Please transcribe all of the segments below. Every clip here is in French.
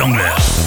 Jungle.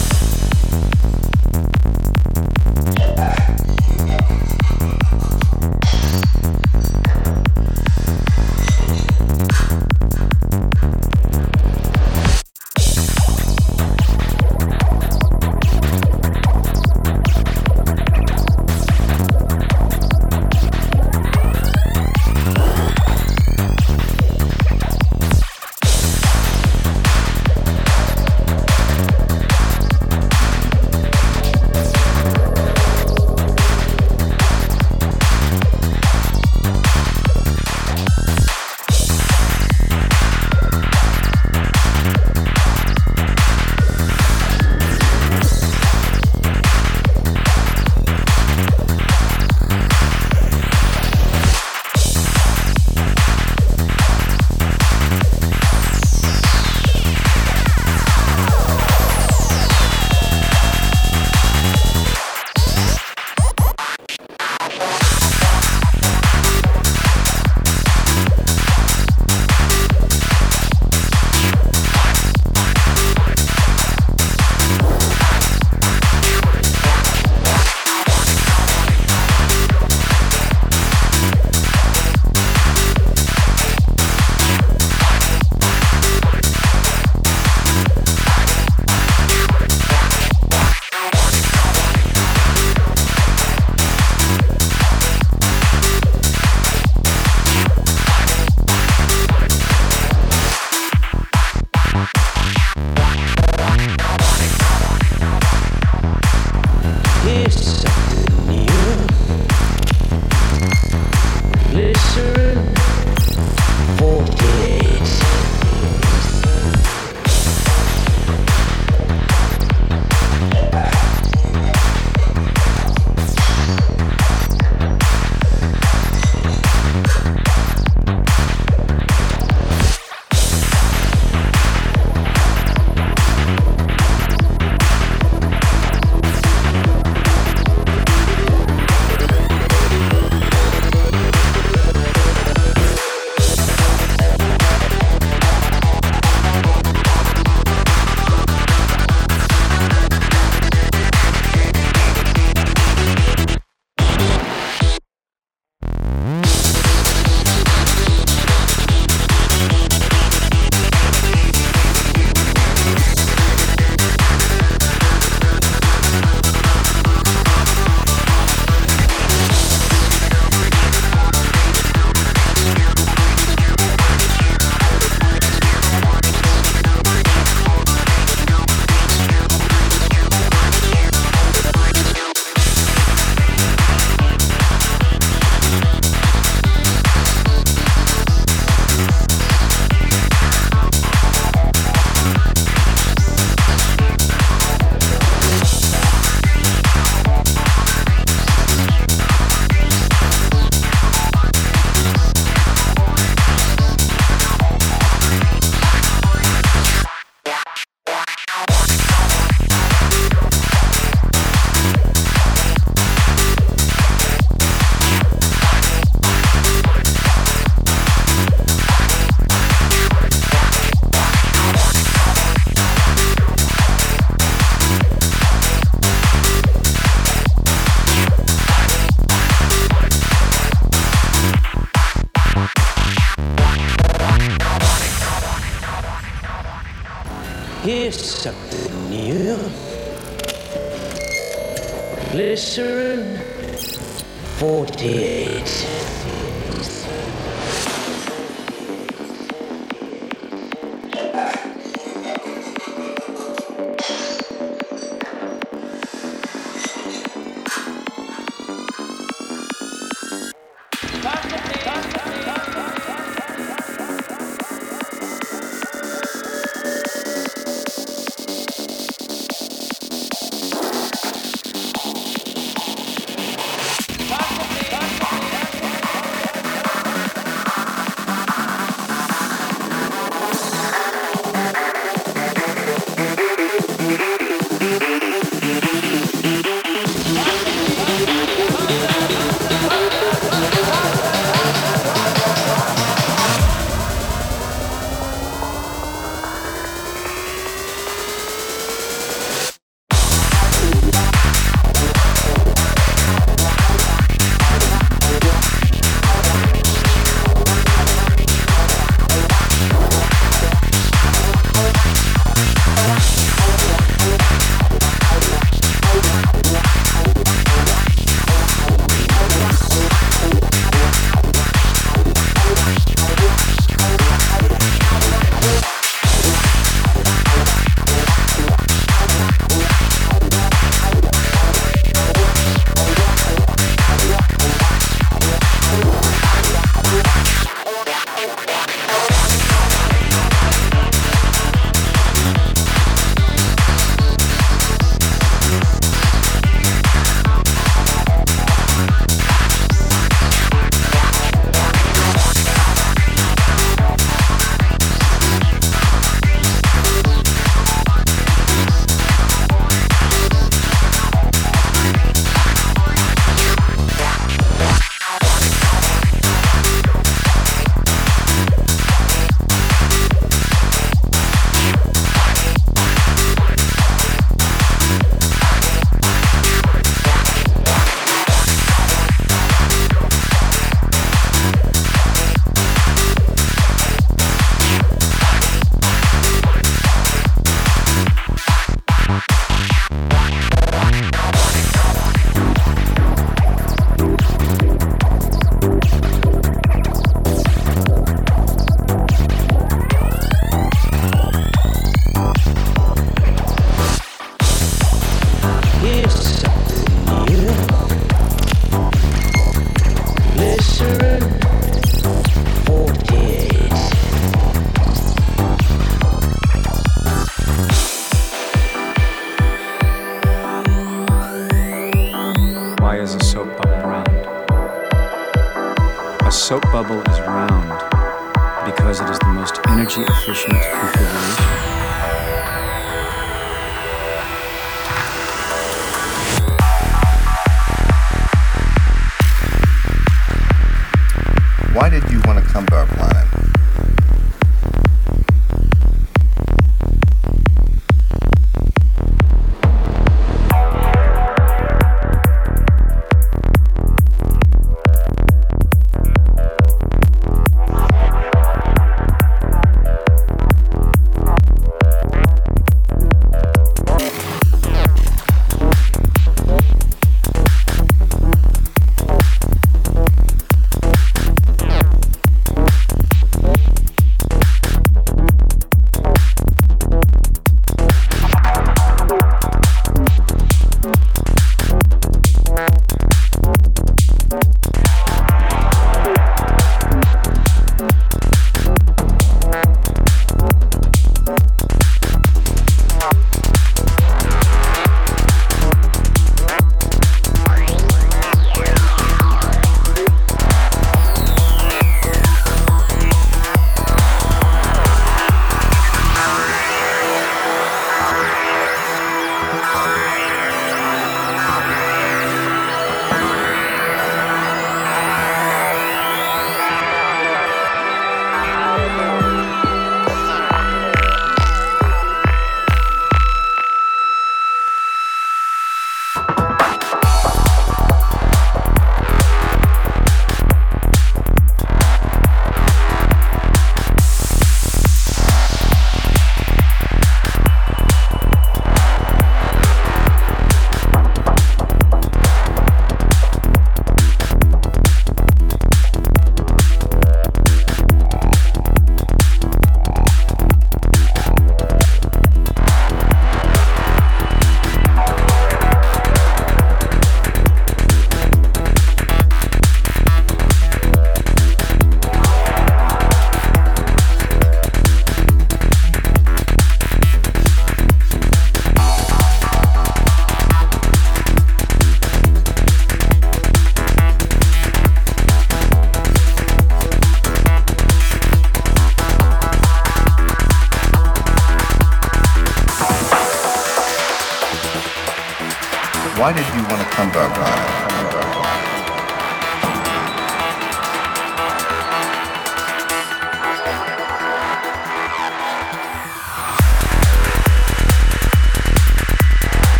did you want to come to our planet?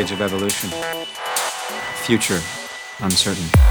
Stage of evolution. Future uncertain.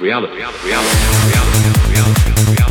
Reality, reality, reality, reality, reality, reality,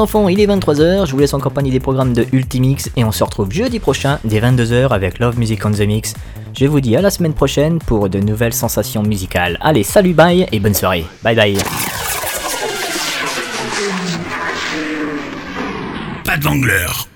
enfants, il est 23h, je vous laisse en compagnie des programmes de Ultimix et on se retrouve jeudi prochain dès 22h avec Love Music on the Mix. Je vous dis à la semaine prochaine pour de nouvelles sensations musicales. Allez, salut, bye et bonne soirée. Bye bye. Pas de.